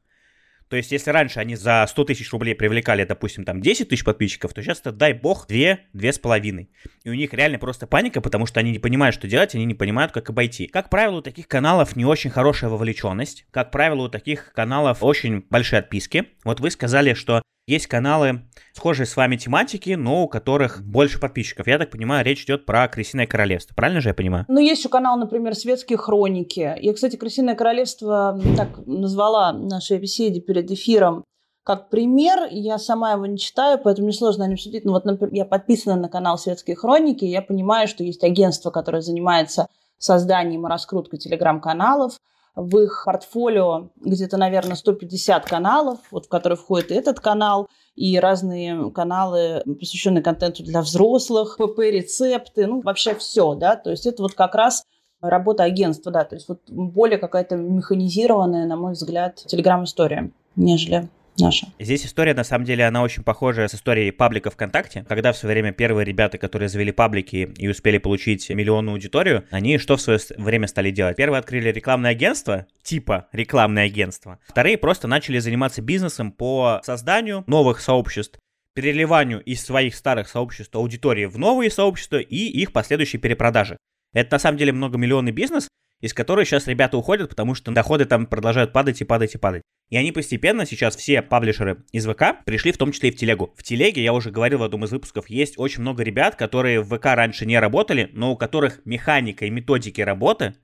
Speaker 5: То есть, если раньше они за 100 тысяч рублей привлекали, допустим, там 10 тысяч подписчиков, то сейчас это, дай бог, 2, 2,5. И у них реально просто паника, потому что они не понимают, что делать, они не понимают, как обойти. Как правило, у таких каналов не очень хорошая вовлеченность. Как правило, у таких каналов очень большие отписки. Вот вы сказали, что есть каналы, схожие с вами тематики, но у которых больше подписчиков. Я так понимаю, речь идет про «Крысиное королевство». Правильно же я понимаю?
Speaker 4: Ну, есть еще канал, например, «Светские хроники». Я, кстати, «Крысиное королевство» так назвала нашей беседе перед эфиром как пример. Я сама его не читаю, поэтому мне сложно о нем судить. Но вот, например, я подписана на канал «Светские хроники», и я понимаю, что есть агентство, которое занимается созданием и раскруткой телеграм-каналов в их портфолио где-то, наверное, 150 каналов, вот в которые входит этот канал, и разные каналы, посвященные контенту для взрослых, ПП-рецепты, ну, вообще все, да, то есть это вот как раз работа агентства, да, то есть вот более какая-то механизированная, на мой взгляд, телеграм-история, нежели наша.
Speaker 5: Здесь история, на самом деле, она очень похожа с историей паблика ВКонтакте, когда в свое время первые ребята, которые завели паблики и успели получить миллионную аудиторию, они что в свое время стали делать? Первые открыли рекламное агентство, типа рекламное агентство. Вторые просто начали заниматься бизнесом по созданию новых сообществ, переливанию из своих старых сообществ аудитории в новые сообщества и их последующей перепродажи. Это на самом деле многомиллионный бизнес, из которой сейчас ребята уходят, потому что доходы там продолжают падать и падать и падать. И они постепенно сейчас, все паблишеры из ВК, пришли в том числе и в телегу. В телеге, я уже говорил в одном из выпусков, есть очень много ребят, которые в ВК раньше не работали, но у которых механика и методики работы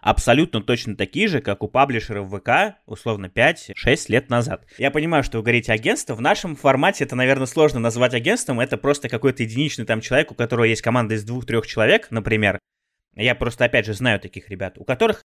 Speaker 5: абсолютно точно такие же, как у паблишеров ВК, условно, 5-6 лет назад. Я понимаю, что вы говорите агентство. В нашем формате это, наверное, сложно назвать агентством. Это просто какой-то единичный там человек, у которого есть команда из двух-трех человек, например. Я просто, опять же, знаю таких ребят, у которых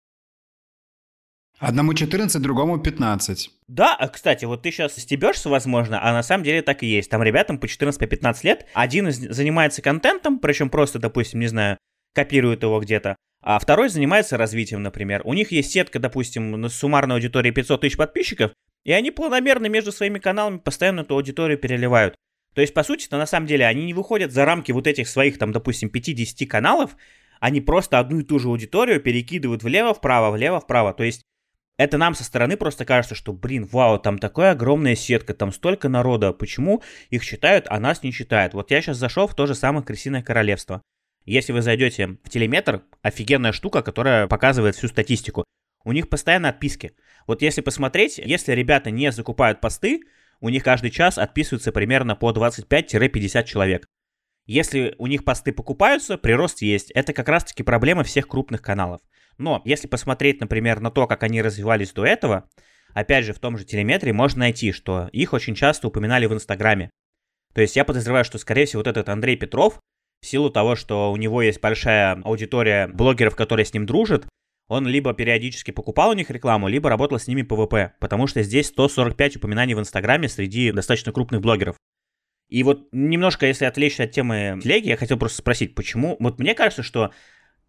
Speaker 2: Одному 14, другому 15.
Speaker 5: Да, а, кстати, вот ты сейчас стебешься, возможно, а на самом деле так и есть. Там ребятам по 14-15 лет, один из занимается контентом, причем просто, допустим, не знаю, копирует его где-то, а второй занимается развитием, например. У них есть сетка, допустим, на суммарной аудитории 500 тысяч подписчиков, и они планомерно между своими каналами постоянно эту аудиторию переливают. То есть, по сути, на самом деле они не выходят за рамки вот этих своих, там, допустим, 50 каналов, они просто одну и ту же аудиторию перекидывают влево-вправо, влево-вправо. То есть это нам со стороны просто кажется, что, блин, вау, там такая огромная сетка, там столько народа, почему их читают, а нас не читают? Вот я сейчас зашел в то же самое Крысиное Королевство. Если вы зайдете в телеметр, офигенная штука, которая показывает всю статистику. У них постоянно отписки. Вот если посмотреть, если ребята не закупают посты, у них каждый час отписываются примерно по 25-50 человек. Если у них посты покупаются, прирост есть. Это как раз-таки проблема всех крупных каналов. Но если посмотреть, например, на то, как они развивались до этого, опять же, в том же телеметре можно найти, что их очень часто упоминали в Инстаграме. То есть я подозреваю, что, скорее всего, вот этот Андрей Петров, в силу того, что у него есть большая аудитория блогеров, которые с ним дружат, он либо периодически покупал у них рекламу, либо работал с ними по ВП, потому что здесь 145 упоминаний в Инстаграме среди достаточно крупных блогеров. И вот немножко, если отвлечься от темы телеги, я хотел просто спросить, почему... Вот мне кажется, что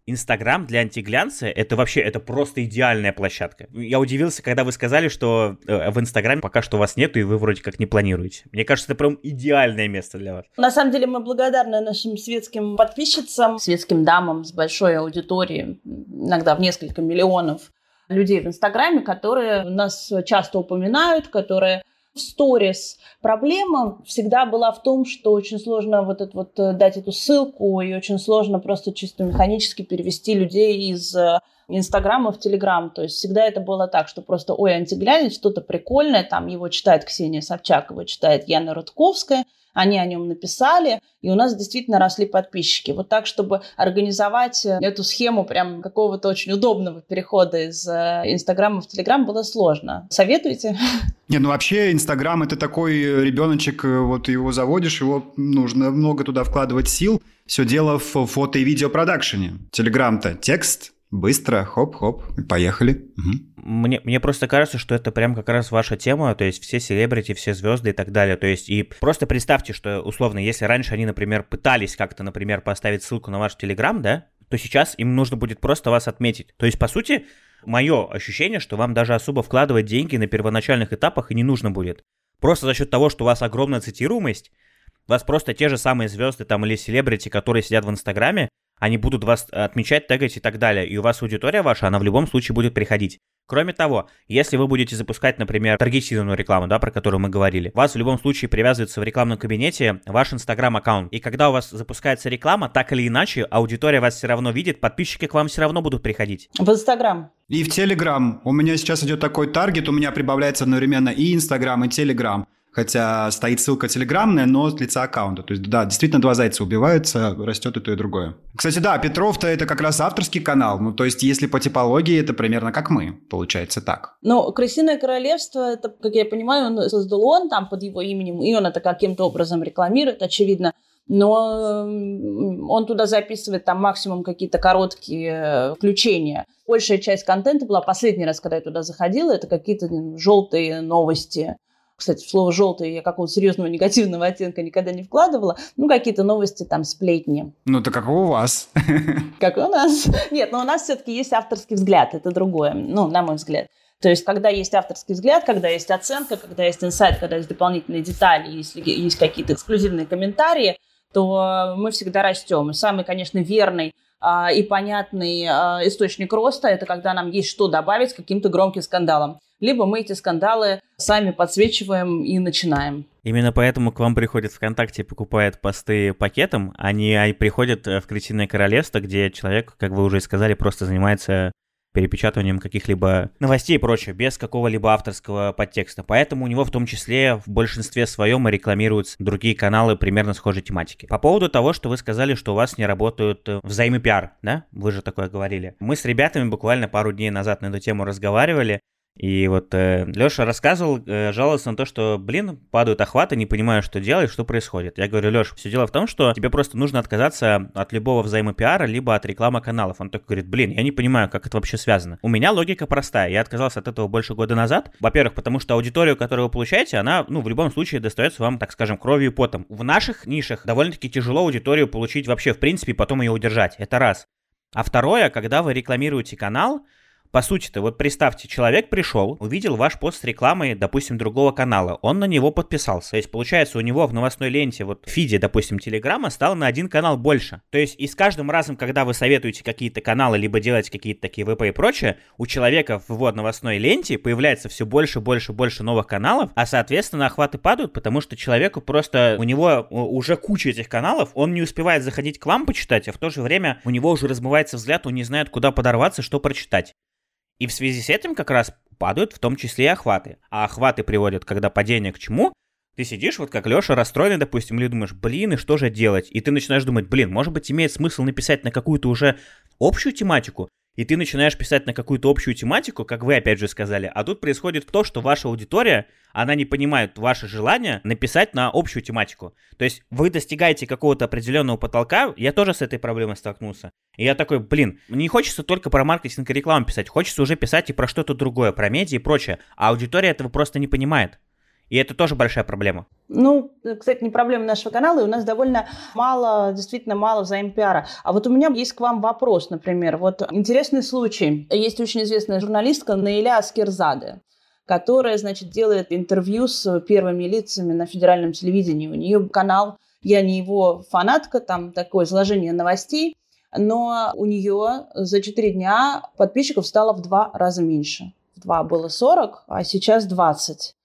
Speaker 5: Инстаграм для антиглянца это вообще это просто идеальная площадка. Я удивился, когда вы сказали, что э, в Инстаграме пока что вас нету, и вы вроде как не планируете. Мне кажется, это прям идеальное место для вас.
Speaker 4: На самом деле мы благодарны нашим светским подписчицам, светским дамам с большой аудиторией, иногда в несколько миллионов людей в Инстаграме, которые нас часто упоминают, которые в сторис. Проблема всегда была в том, что очень сложно вот это вот э, дать эту ссылку, и очень сложно просто чисто механически перевести людей из э, Инстаграма в Телеграм. То есть всегда это было так, что просто, ой, антиглянец, что-то прикольное, там его читает Ксения Собчак, его читает Яна Рудковская – они о нем написали, и у нас действительно росли подписчики. Вот так, чтобы организовать э, эту схему прям какого-то очень удобного перехода из э, Инстаграма в Телеграм было сложно. Советуете?
Speaker 2: Не, ну вообще Инстаграм это такой ребеночек, э, вот его заводишь, его нужно много туда вкладывать сил. Все дело в фото и видео продакшене. Телеграм-то текст, Быстро, хоп-хоп, поехали.
Speaker 5: Угу. Мне, мне просто кажется, что это прям как раз ваша тема, то есть все селебрити, все звезды и так далее. То есть и просто представьте, что условно, если раньше они, например, пытались как-то, например, поставить ссылку на ваш Телеграм, да, то сейчас им нужно будет просто вас отметить. То есть, по сути, мое ощущение, что вам даже особо вкладывать деньги на первоначальных этапах и не нужно будет. Просто за счет того, что у вас огромная цитируемость, вас просто те же самые звезды там или селебрити, которые сидят в Инстаграме, они будут вас отмечать, тегать и так далее, и у вас аудитория ваша, она в любом случае будет приходить. Кроме того, если вы будете запускать, например, таргетированную рекламу, да, про которую мы говорили, вас в любом случае привязывается в рекламном кабинете ваш Инстаграм-аккаунт. И когда у вас запускается реклама, так или иначе, аудитория вас все равно видит, подписчики к вам все равно будут приходить.
Speaker 4: В Инстаграм.
Speaker 2: И в Телеграм. У меня сейчас идет такой таргет, у меня прибавляется одновременно и Инстаграм, и Телеграм хотя стоит ссылка телеграммная, но с лица аккаунта. То есть, да, действительно два зайца убиваются, растет и то, и другое. Кстати, да, Петров-то это как раз авторский канал. Ну, то есть, если по типологии, это примерно как мы, получается так.
Speaker 4: Ну, «Крысиное королевство», это, как я понимаю, он создал он там под его именем, и он это каким-то образом рекламирует, очевидно. Но он туда записывает там максимум какие-то короткие э, включения. Большая часть контента была последний раз, когда я туда заходила, это какие-то желтые новости кстати, в слово «желтый» я какого-то серьезного негативного оттенка никогда не вкладывала. Ну, какие-то новости, там, сплетни.
Speaker 2: Ну, это как у вас. *laughs*
Speaker 4: Как у нас. Нет, но у нас все-таки есть авторский взгляд, это другое, ну, на мой взгляд. То есть, когда есть авторский взгляд, когда есть оценка, когда есть инсайт, когда есть дополнительные детали, если есть какие-то эксклюзивные комментарии, то мы всегда растем. И самый, конечно, верный а, и понятный а, источник роста – это когда нам есть что добавить каким-то громким скандалам либо мы эти скандалы сами подсвечиваем и начинаем.
Speaker 5: Именно поэтому к вам приходят ВКонтакте и покупают посты пакетом, они, они приходят э, в Крысиное Королевство, где человек, как вы уже сказали, просто занимается перепечатыванием каких-либо новостей и прочее, без какого-либо авторского подтекста. Поэтому у него в том числе в большинстве своем и рекламируются другие каналы примерно схожей тематики. По поводу того, что вы сказали, что у вас не работают э, взаимы пиар, да? Вы же такое говорили. Мы с ребятами буквально пару дней назад на эту тему разговаривали, и вот э, Леша рассказывал, э, жаловался на то, что, блин, падают охваты, не понимаю, что делать, что происходит. Я говорю, Леша, все дело в том, что тебе просто нужно отказаться от любого взаимопиара, либо от рекламы каналов. Он такой говорит, блин, я не понимаю, как это вообще связано. У меня логика простая. Я отказался от этого больше года назад. Во-первых, потому что аудиторию, которую вы получаете, она, ну, в любом случае достается вам, так скажем, кровью и потом. В наших нишах довольно-таки тяжело аудиторию получить вообще, в принципе, потом ее удержать. Это раз. А второе, когда вы рекламируете канал, по сути-то, вот представьте, человек пришел, увидел ваш пост с рекламой, допустим, другого канала, он на него подписался. То есть, получается, у него в новостной ленте, вот в фиде, допустим, Телеграма стало на один канал больше. То есть, и с каждым разом, когда вы советуете какие-то каналы, либо делаете какие-то такие ВП и прочее, у человека в вот новостной ленте появляется все больше, больше, больше новых каналов, а, соответственно, охваты падают, потому что человеку просто, у него уже куча этих каналов, он не успевает заходить к вам почитать, а в то же время у него уже размывается взгляд, он не знает, куда подорваться, что прочитать. И в связи с этим как раз падают в том числе и охваты. А охваты приводят, когда падение к чему? Ты сидишь, вот как Леша, расстроенный, допустим, или думаешь, блин, и что же делать? И ты начинаешь думать, блин, может быть, имеет смысл написать на какую-то уже общую тематику? И ты начинаешь писать на какую-то общую тематику, как вы опять же сказали, а тут происходит то, что ваша аудитория, она не понимает ваше желание написать на общую тематику. То есть вы достигаете какого-то определенного потолка, я тоже с этой проблемой столкнулся. И я такой, блин, не хочется только про маркетинг и рекламу писать, хочется уже писать и про что-то другое, про медиа и прочее. А аудитория этого просто не понимает. И это тоже большая проблема.
Speaker 4: Ну, кстати, не проблема нашего канала, и у нас довольно мало, действительно мало взаимопиара. А вот у меня есть к вам вопрос, например. Вот интересный случай. Есть очень известная журналистка Наиля Аскерзаде которая, значит, делает интервью с первыми лицами на федеральном телевидении. У нее канал, я не его фанатка, там такое изложение новостей, но у нее за 4 дня подписчиков стало в два раза меньше. В два было 40, а сейчас 20.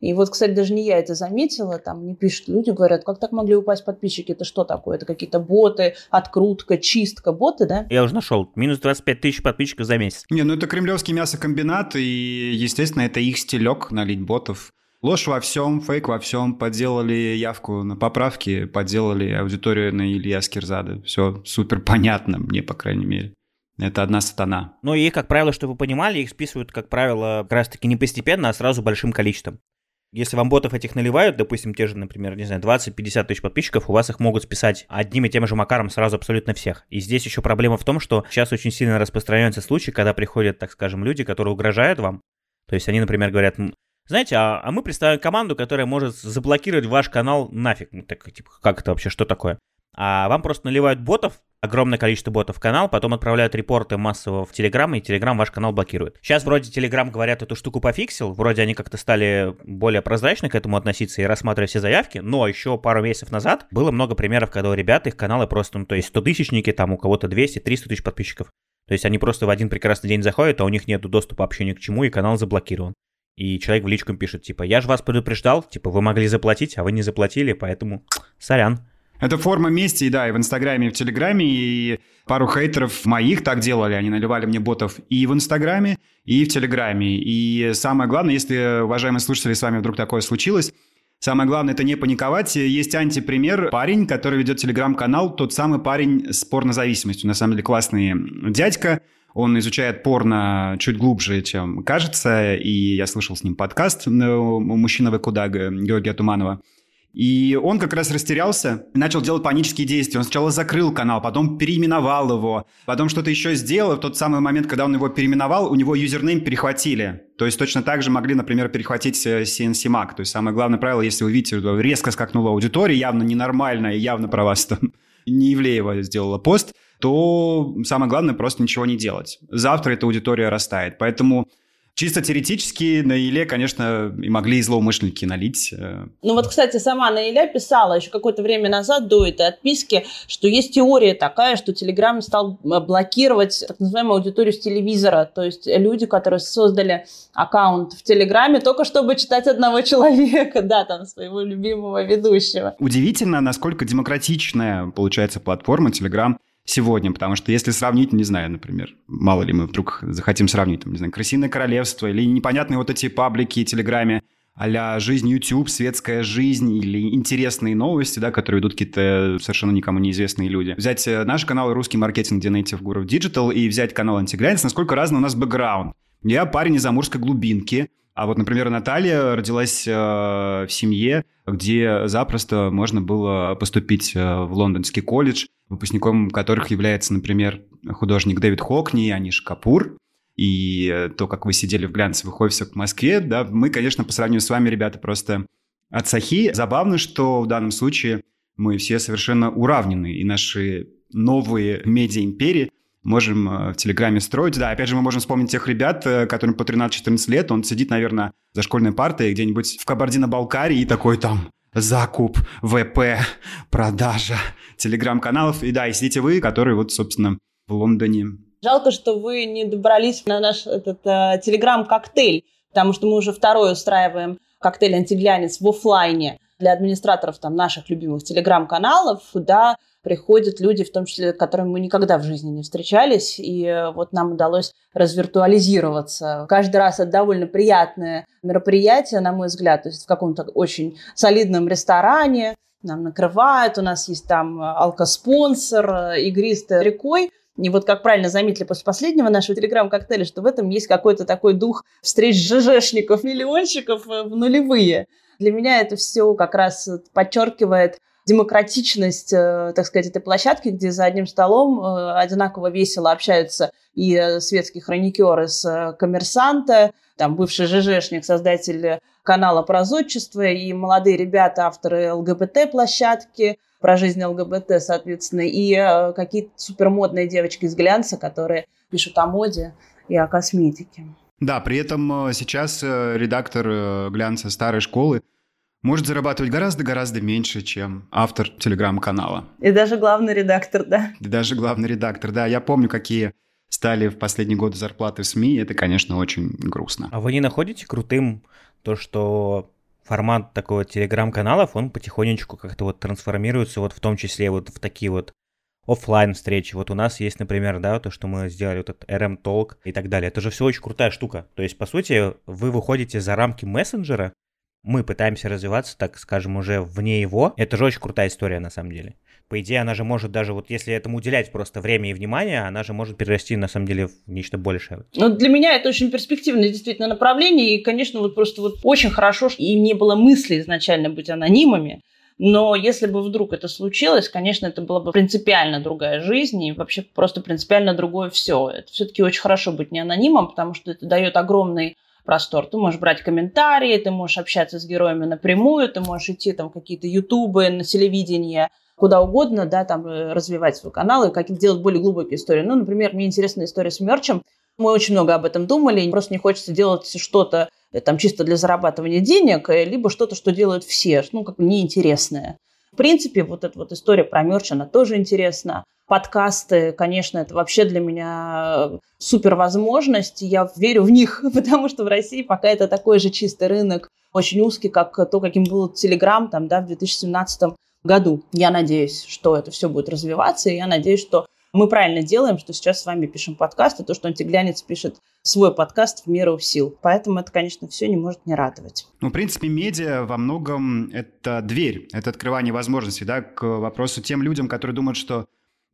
Speaker 4: И вот, кстати, даже не я это заметила, там мне пишут люди, говорят, как так могли упасть подписчики, это что такое? Это какие-то боты, открутка, чистка, боты, да?
Speaker 5: Я уже нашел, минус 25 тысяч подписчиков за месяц.
Speaker 2: Не, ну это кремлевский мясокомбинат, и, естественно, это их стилек налить ботов. Ложь во всем, фейк во всем, подделали явку на поправки, подделали аудиторию на Илья Скирзада. Все супер понятно, мне, по крайней мере. Это одна сатана.
Speaker 5: Ну и, как правило, чтобы вы понимали, их списывают, как правило, как раз-таки не постепенно, а сразу большим количеством. Если вам ботов этих наливают, допустим, те же, например, не знаю, 20-50 тысяч подписчиков, у вас их могут списать одним и тем же макаром сразу абсолютно всех. И здесь еще проблема в том, что сейчас очень сильно распространяются случаи, когда приходят, так скажем, люди, которые угрожают вам. То есть они, например, говорят, знаете, а, а мы представим команду, которая может заблокировать ваш канал нафиг. Ну, так, типа, как это вообще, что такое? А вам просто наливают ботов, огромное количество ботов в канал, потом отправляют репорты массово в Телеграм, и Телеграм ваш канал блокирует. Сейчас вроде Телеграм, говорят, эту штуку пофиксил, вроде они как-то стали более прозрачно к этому относиться и рассматривать все заявки, но еще пару месяцев назад было много примеров, когда у ребят их каналы просто, ну, то есть 100 тысячники, там у кого-то 200, 300 тысяч подписчиков. То есть они просто в один прекрасный день заходят, а у них нет доступа вообще ни к чему, и канал заблокирован. И человек в личку пишет, типа, я же вас предупреждал, типа, вы могли заплатить, а вы не заплатили, поэтому сорян.
Speaker 2: Это форма мести, да, и в Инстаграме, и в Телеграме, и пару хейтеров моих так делали, они наливали мне ботов и в Инстаграме, и в Телеграме. И самое главное, если, уважаемые слушатели, с вами вдруг такое случилось, Самое главное, это не паниковать. Есть антипример. Парень, который ведет телеграм-канал, тот самый парень с порнозависимостью. На самом деле классный дядька. Он изучает порно чуть глубже, чем кажется. И я слышал с ним подкаст «Мужчина вы куда» Георгия Туманова. И он как раз растерялся, начал делать панические действия. Он сначала закрыл канал, потом переименовал его, потом что-то еще сделал. В тот самый момент, когда он его переименовал, у него юзернейм перехватили. То есть точно так же могли, например, перехватить CNC Mac. То есть самое главное правило, если вы видите, резко скакнула аудитория, явно ненормальная, явно про вас там *laughs* не Ивлеева сделала пост, то самое главное просто ничего не делать. Завтра эта аудитория растает. Поэтому Чисто теоретически на Иле, конечно, и могли и злоумышленники налить. Э.
Speaker 4: Ну вот, кстати, сама Наиля писала еще какое-то время назад до этой отписки, что есть теория такая, что Телеграм стал э, блокировать так называемую аудиторию с телевизора. То есть люди, которые создали аккаунт в Телеграме только чтобы читать одного *laughs* человека, да, там, своего любимого ведущего.
Speaker 2: Удивительно, насколько демократичная получается платформа Телеграм сегодня, потому что если сравнить, не знаю, например, мало ли мы вдруг захотим сравнить, там, не знаю, «Крысиное королевство» или непонятные вот эти паблики, телеграме, а жизнь YouTube, светская жизнь или интересные новости, да, которые ведут какие-то совершенно никому неизвестные люди. Взять э, наш канал «Русский маркетинг», где Native Guru Digital, и взять канал «Антиглянец», насколько разный у нас бэкграунд. Я парень из Амурской глубинки, а вот, например, Наталья родилась э, в семье, где запросто можно было поступить э, в лондонский колледж, выпускником которых является, например, художник Дэвид Хокни, Аниш Капур. И э, то, как вы сидели в глянцевых офисах в Москве, да, мы, конечно, по сравнению с вами, ребята, просто от сахи. Забавно, что в данном случае мы все совершенно уравнены, и наши новые медиа-империи можем э, в Телеграме строить. Да, опять же, мы можем вспомнить тех ребят, э, которым по 13-14 лет, он сидит, наверное, за школьной партой где-нибудь в Кабардино-Балкарии и такой там закуп, ВП, продажа телеграм-каналов. И да, и сидите вы, которые вот, собственно, в Лондоне.
Speaker 4: Жалко, что вы не добрались на наш этот э, телеграм-коктейль, потому что мы уже второй устраиваем коктейль «Антиглянец» в офлайне для администраторов там наших любимых телеграм-каналов, да, приходят люди, в том числе, с которыми мы никогда в жизни не встречались, и э, вот нам удалось развиртуализироваться. Каждый раз это довольно приятное мероприятие, на мой взгляд, то есть в каком-то очень солидном ресторане, нам накрывают, у нас есть там алкоспонсор, э, игристая рекой, и вот как правильно заметили после последнего нашего телеграм-коктейля, что в этом есть какой-то такой дух встреч ЖЖшников, миллионщиков э, в нулевые. Для меня это все как раз подчеркивает демократичность, э, так сказать, этой площадки, где за одним столом э, одинаково весело общаются и э, светские хроникеры с коммерсанта, там бывший ЖЖшник, создатель канала про зодчество, и молодые ребята, авторы ЛГБТ-площадки, про жизнь ЛГБТ, соответственно, и какие-то супермодные девочки из глянца, которые пишут о моде и о косметике.
Speaker 2: Да, при этом сейчас редактор глянца старой школы может зарабатывать гораздо-гораздо меньше, чем автор телеграм-канала.
Speaker 4: И даже главный редактор, да.
Speaker 2: И даже главный редактор, да. Я помню, какие стали в последние годы зарплаты в СМИ, это, конечно, очень грустно.
Speaker 5: А вы не находите крутым то, что формат такого телеграм-каналов, он потихонечку как-то вот трансформируется вот в том числе вот в такие вот офлайн встречи. Вот у нас есть, например, да, то, что мы сделали вот этот RM Talk и так далее. Это же все очень крутая штука. То есть, по сути, вы выходите за рамки мессенджера, мы пытаемся развиваться, так скажем, уже вне его. Это же очень крутая история на самом деле. По идее, она же может даже, вот если этому уделять просто время и внимание, она же может перерасти на самом деле в нечто большее.
Speaker 4: Ну, для меня это очень перспективное действительно направление, и, конечно, вот просто вот очень хорошо, им не было мысли изначально быть анонимами, но если бы вдруг это случилось, конечно, это была бы принципиально другая жизнь и вообще просто принципиально другое все. Это все-таки очень хорошо быть не анонимом, потому что это дает огромный простор. Ты можешь брать комментарии, ты можешь общаться с героями напрямую, ты можешь идти там какие-то ютубы, на телевидение, куда угодно, да, там э, развивать свой канал и как делать более глубокие истории. Ну, например, мне интересна история с мерчем. Мы очень много об этом думали, просто не хочется делать что-то э, там чисто для зарабатывания денег, э, либо что-то, что делают все, ну, как бы неинтересное. В принципе, вот эта вот история про мерч, она тоже интересна. Подкасты, конечно, это вообще для меня супер возможность. Я верю в них, *laughs* потому что в России пока это такой же чистый рынок, очень узкий, как то, каким был Телеграм там, да, в 2017 году. Я надеюсь, что это все будет развиваться, и я надеюсь, что мы правильно делаем, что сейчас с вами пишем подкаст, и то, что антиглянец пишет свой подкаст в меру сил. Поэтому это, конечно, все не может не радовать.
Speaker 2: Ну, в принципе, медиа во многом это дверь, это открывание возможностей, да, к вопросу тем людям, которые думают, что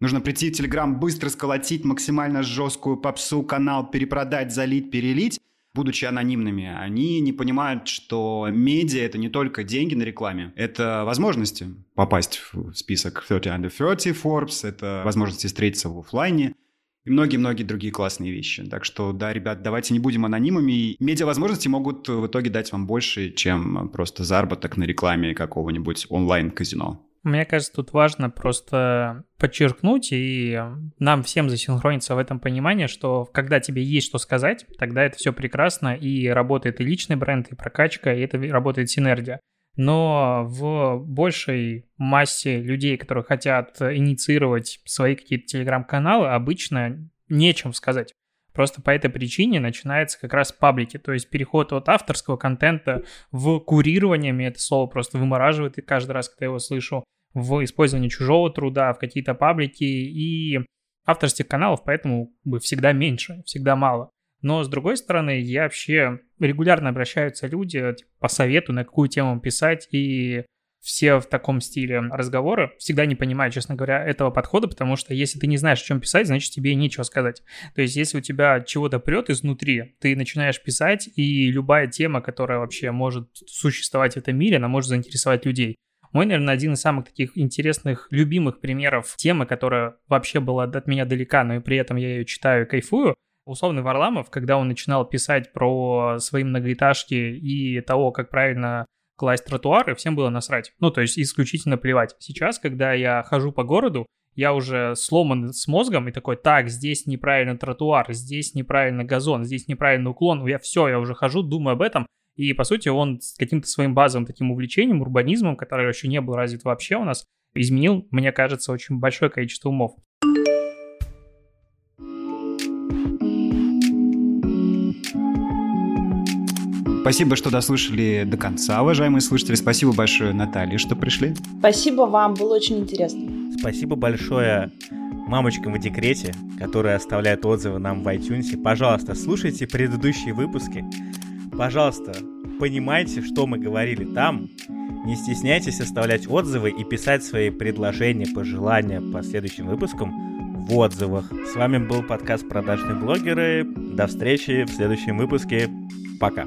Speaker 2: Нужно прийти в Телеграм, быстро сколотить максимально жесткую попсу, канал перепродать, залить, перелить будучи анонимными, они не понимают, что медиа — это не только деньги на рекламе, это возможности попасть в список 30 under 30 Forbes, это возможности встретиться в офлайне и многие-многие другие классные вещи. Так что, да, ребят, давайте не будем анонимами. Медиа-возможности могут в итоге дать вам больше, чем просто заработок на рекламе какого-нибудь онлайн-казино.
Speaker 3: Мне кажется, тут важно просто подчеркнуть и нам всем засинхрониться в этом понимании, что когда тебе есть что сказать, тогда это все прекрасно, и работает и личный бренд, и прокачка, и это работает синергия. Но в большей массе людей, которые хотят инициировать свои какие-то телеграм-каналы, обычно нечем сказать. Просто по этой причине начинается как раз паблики, то есть переход от авторского контента в курирование, мне это слово просто вымораживает и каждый раз, когда я его слышу, в использовании чужого труда, в какие-то паблики и авторских каналов, поэтому бы всегда меньше, всегда мало. Но, с другой стороны, я вообще регулярно обращаются люди типа, по совету, на какую тему писать, и все в таком стиле разговора. Всегда не понимаю, честно говоря, этого подхода, потому что если ты не знаешь, о чем писать, значит, тебе нечего сказать. То есть, если у тебя чего-то прет изнутри, ты начинаешь писать, и любая тема, которая вообще может существовать в этом мире, она может заинтересовать людей. Мой, наверное, один из самых таких интересных, любимых примеров темы, которая вообще была от меня далека, но и при этом я ее читаю и кайфую, условный Варламов, когда он начинал писать про свои многоэтажки и того, как правильно класть тротуары, всем было насрать. Ну, то есть исключительно плевать. Сейчас, когда я хожу по городу, я уже сломан с мозгом и такой, так, здесь неправильно тротуар, здесь неправильно газон, здесь неправильно уклон, я все, я уже хожу, думаю об этом, и, по сути, он с каким-то своим базовым таким увлечением, урбанизмом, который еще не был развит вообще у нас, изменил, мне кажется, очень большое количество умов.
Speaker 2: Спасибо, что дослушали до конца, уважаемые слушатели. Спасибо большое, Наталья, что пришли.
Speaker 4: Спасибо вам, было очень интересно.
Speaker 5: Спасибо большое мамочкам в декрете, которые оставляют отзывы нам в iTunes. Пожалуйста, слушайте предыдущие выпуски. Пожалуйста, понимайте, что мы говорили там. Не стесняйтесь оставлять отзывы и писать свои предложения, пожелания по следующим выпускам в отзывах. С вами был подкаст «Продажные блогеры». До встречи в следующем выпуске. Пока.